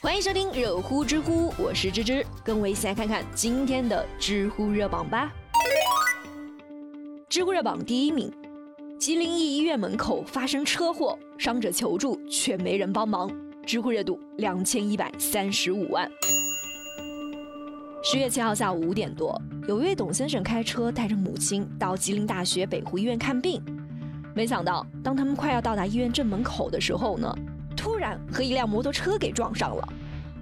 欢迎收听热乎知乎，我是芝芝，跟我一起来看看今天的知乎热榜吧。知乎热榜第一名：吉林一医院门口发生车祸，伤者求助却没人帮忙，知乎热度两千一百三十五万。十月七号下午五点多，有一位董先生开车带着母亲到吉林大学北湖医院看病，没想到当他们快要到达医院正门口的时候呢。突然和一辆摩托车给撞上了，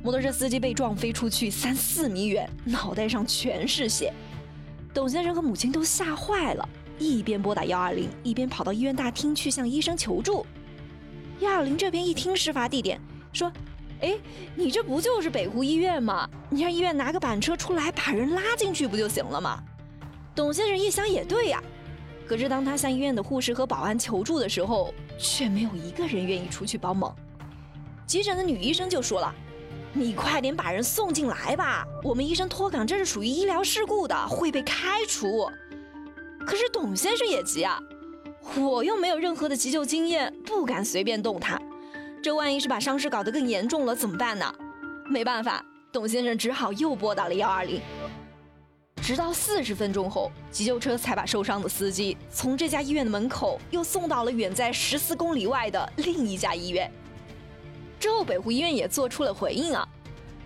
摩托车司机被撞飞出去三四米远，脑袋上全是血。董先生和母亲都吓坏了，一边拨打幺二零，一边跑到医院大厅去向医生求助。幺二零这边一听事发地点，说：“哎，你这不就是北湖医院吗？你让医院拿个板车出来，把人拉进去不就行了吗？”董先生一想也对呀。可是当他向医院的护士和保安求助的时候，却没有一个人愿意出去帮忙。急诊的女医生就说了：“你快点把人送进来吧，我们医生脱岗，这是属于医疗事故的，会被开除。”可是董先生也急啊，我又没有任何的急救经验，不敢随便动他。这万一是把伤势搞得更严重了怎么办呢？没办法，董先生只好又拨打了幺二零。直到四十分钟后，急救车才把受伤的司机从这家医院的门口又送到了远在十四公里外的另一家医院。之后，北湖医院也做出了回应啊，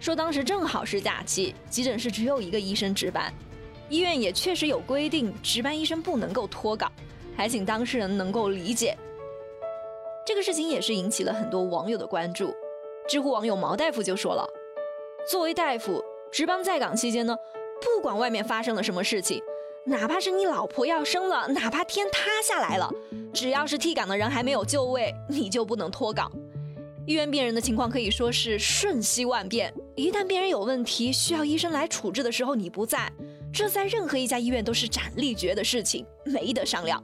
说当时正好是假期，急诊室只有一个医生值班，医院也确实有规定，值班医生不能够脱岗，还请当事人能够理解。这个事情也是引起了很多网友的关注。知乎网友毛大夫就说了，作为大夫，值班在岗期间呢，不管外面发生了什么事情，哪怕是你老婆要生了，哪怕天塌下来了，只要是替岗的人还没有就位，你就不能脱岗。医院病人的情况可以说是瞬息万变，一旦病人有问题需要医生来处置的时候，你不在，这在任何一家医院都是斩立决的事情，没得商量。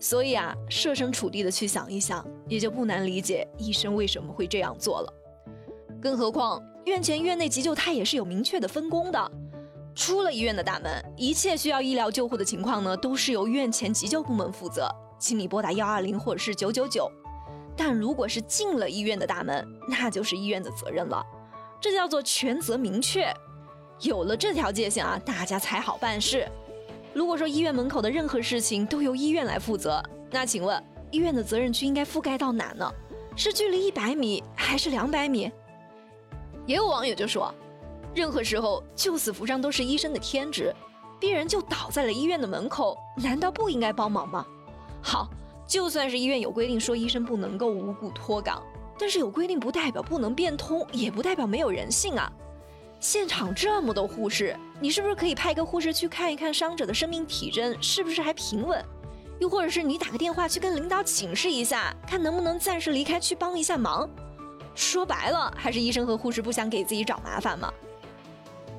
所以啊，设身处地的去想一想，也就不难理解医生为什么会这样做了。更何况院前院内急救他也是有明确的分工的，出了医院的大门，一切需要医疗救护的情况呢，都是由院前急救部门负责，请你拨打幺二零或者是九九九。但如果是进了医院的大门，那就是医院的责任了，这叫做权责明确。有了这条界限啊，大家才好办事。如果说医院门口的任何事情都由医院来负责，那请问医院的责任区应该覆盖到哪呢？是距离一百米还是两百米？也有网友就说，任何时候救死扶伤都是医生的天职，病人就倒在了医院的门口，难道不应该帮忙吗？好。就算是医院有规定说医生不能够无故脱岗，但是有规定不代表不能变通，也不代表没有人性啊！现场这么多护士，你是不是可以派个护士去看一看伤者的生命体征是不是还平稳？又或者是你打个电话去跟领导请示一下，看能不能暂时离开去帮一下忙？说白了，还是医生和护士不想给自己找麻烦吗？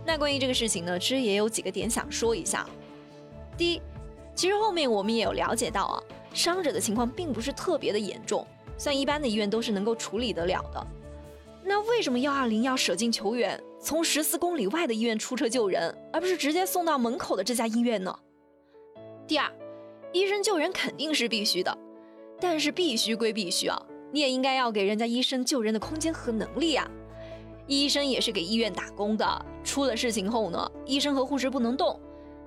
那关于这个事情呢，其实也有几个点想说一下。第一，其实后面我们也有了解到啊。伤者的情况并不是特别的严重，像一般的医院都是能够处理得了的。那为什么幺二零要舍近求远，从十四公里外的医院出车救人，而不是直接送到门口的这家医院呢？第二，医生救人肯定是必须的，但是必须归必须啊，你也应该要给人家医生救人的空间和能力啊。医生也是给医院打工的，出了事情后呢，医生和护士不能动。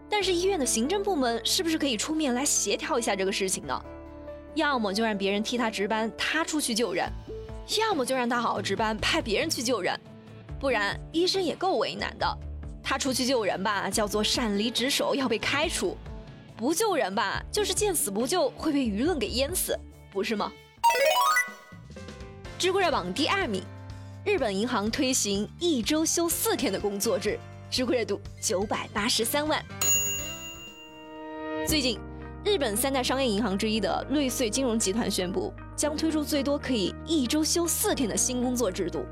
但是医院的行政部门是不是可以出面来协调一下这个事情呢？要么就让别人替他值班，他出去救人；要么就让他好好值班，派别人去救人。不然医生也够为难的。他出去救人吧，叫做擅离职守，要被开除；不救人吧，就是见死不救，会被舆论给淹死，不是吗？知乎热榜第二名，日本银行推行一周休四天的工作制，知乎热度九百八十三万。最近，日本三大商业银行之一的瑞穗金融集团宣布，将推出最多可以一周休四天的新工作制度。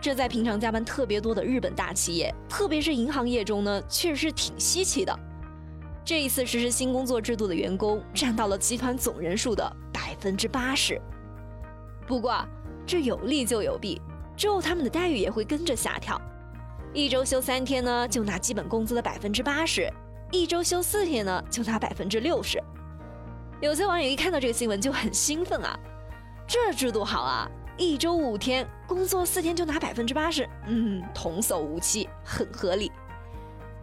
这在平常加班特别多的日本大企业，特别是银行业中呢，确实是挺稀奇的。这一次实施新工作制度的员工占到了集团总人数的百分之八十。不过，这有利就有弊，之后他们的待遇也会跟着下调。一周休三天呢，就拿基本工资的百分之八十。一周休四天呢，就拿百分之六十。有些网友一看到这个新闻就很兴奋啊，这制度好啊！一周五天，工作四天就拿百分之八十，嗯，童叟无欺，很合理。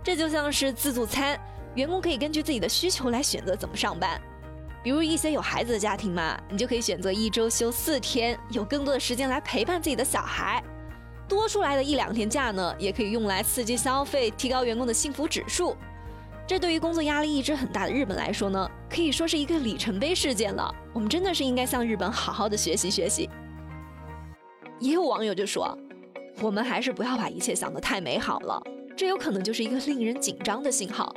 这就像是自助餐，员工可以根据自己的需求来选择怎么上班。比如一些有孩子的家庭嘛，你就可以选择一周休四天，有更多的时间来陪伴自己的小孩。多出来的一两天假呢，也可以用来刺激消费，提高员工的幸福指数。这对于工作压力一直很大的日本来说呢，可以说是一个里程碑事件了。我们真的是应该向日本好好的学习学习。也有网友就说，我们还是不要把一切想得太美好了，这有可能就是一个令人紧张的信号。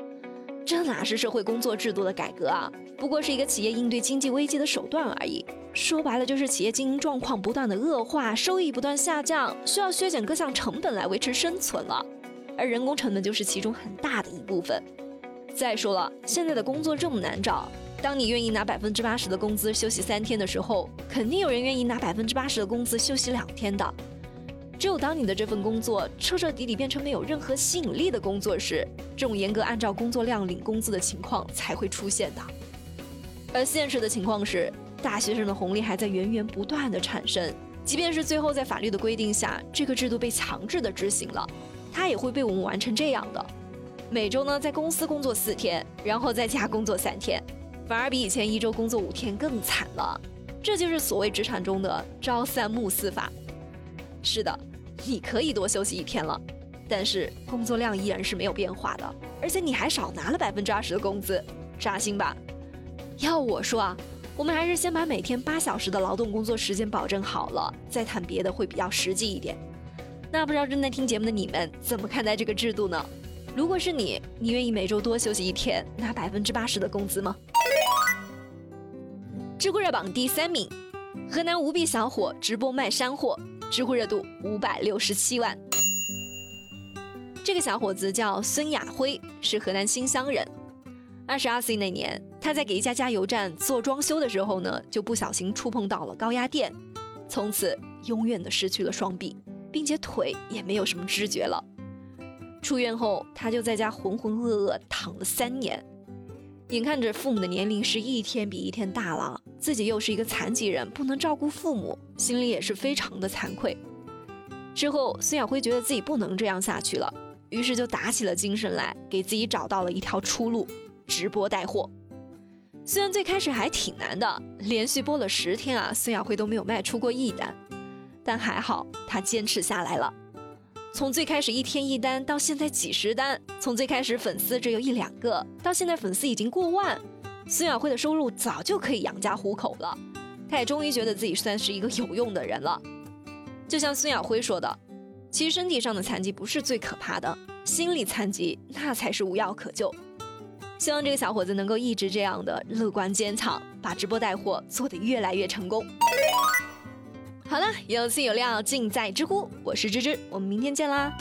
这哪是社会工作制度的改革啊？不过是一个企业应对经济危机的手段而已。说白了就是企业经营状况不断的恶化，收益不断下降，需要削减各项成本来维持生存了。而人工成本就是其中很大的一部分。再说了，现在的工作这么难找，当你愿意拿百分之八十的工资休息三天的时候，肯定有人愿意拿百分之八十的工资休息两天的。只有当你的这份工作彻彻底底变成没有任何吸引力的工作时，这种严格按照工作量领工资的情况才会出现的。而现实的情况是，大学生的红利还在源源不断的产生，即便是最后在法律的规定下，这个制度被强制的执行了，它也会被我们玩成这样的。每周呢，在公司工作四天，然后在家工作三天，反而比以前一周工作五天更惨了。这就是所谓职场中的朝三暮四法。是的，你可以多休息一天了，但是工作量依然是没有变化的，而且你还少拿了百分之二十的工资，扎心吧？要我说啊，我们还是先把每天八小时的劳动工作时间保证好了，再谈别的会比较实际一点。那不知道正在听节目的你们怎么看待这个制度呢？如果是你，你愿意每周多休息一天，拿百分之八十的工资吗？知乎热榜第三名，河南无臂小伙直播卖山货，知乎热度五百六十七万。这个小伙子叫孙亚辉，是河南新乡人。二十二岁那年，他在给一家加油站做装修的时候呢，就不小心触碰到了高压电，从此永远的失去了双臂，并且腿也没有什么知觉了。出院后，他就在家浑浑噩噩躺了三年，眼看着父母的年龄是一天比一天大了，自己又是一个残疾人，不能照顾父母，心里也是非常的惭愧。之后，孙晓辉觉得自己不能这样下去了，于是就打起了精神来，给自己找到了一条出路——直播带货。虽然最开始还挺难的，连续播了十天啊，孙晓辉都没有卖出过一单，但还好他坚持下来了。从最开始一天一单，到现在几十单；从最开始粉丝只有一两个，到现在粉丝已经过万，孙晓辉的收入早就可以养家糊口了。他也终于觉得自己算是一个有用的人了。就像孙晓辉说的：“其实身体上的残疾不是最可怕的，心理残疾那才是无药可救。”希望这个小伙子能够一直这样的乐观坚强，把直播带货做得越来越成功。好了，有趣有料尽在知乎，我是芝芝，我们明天见啦。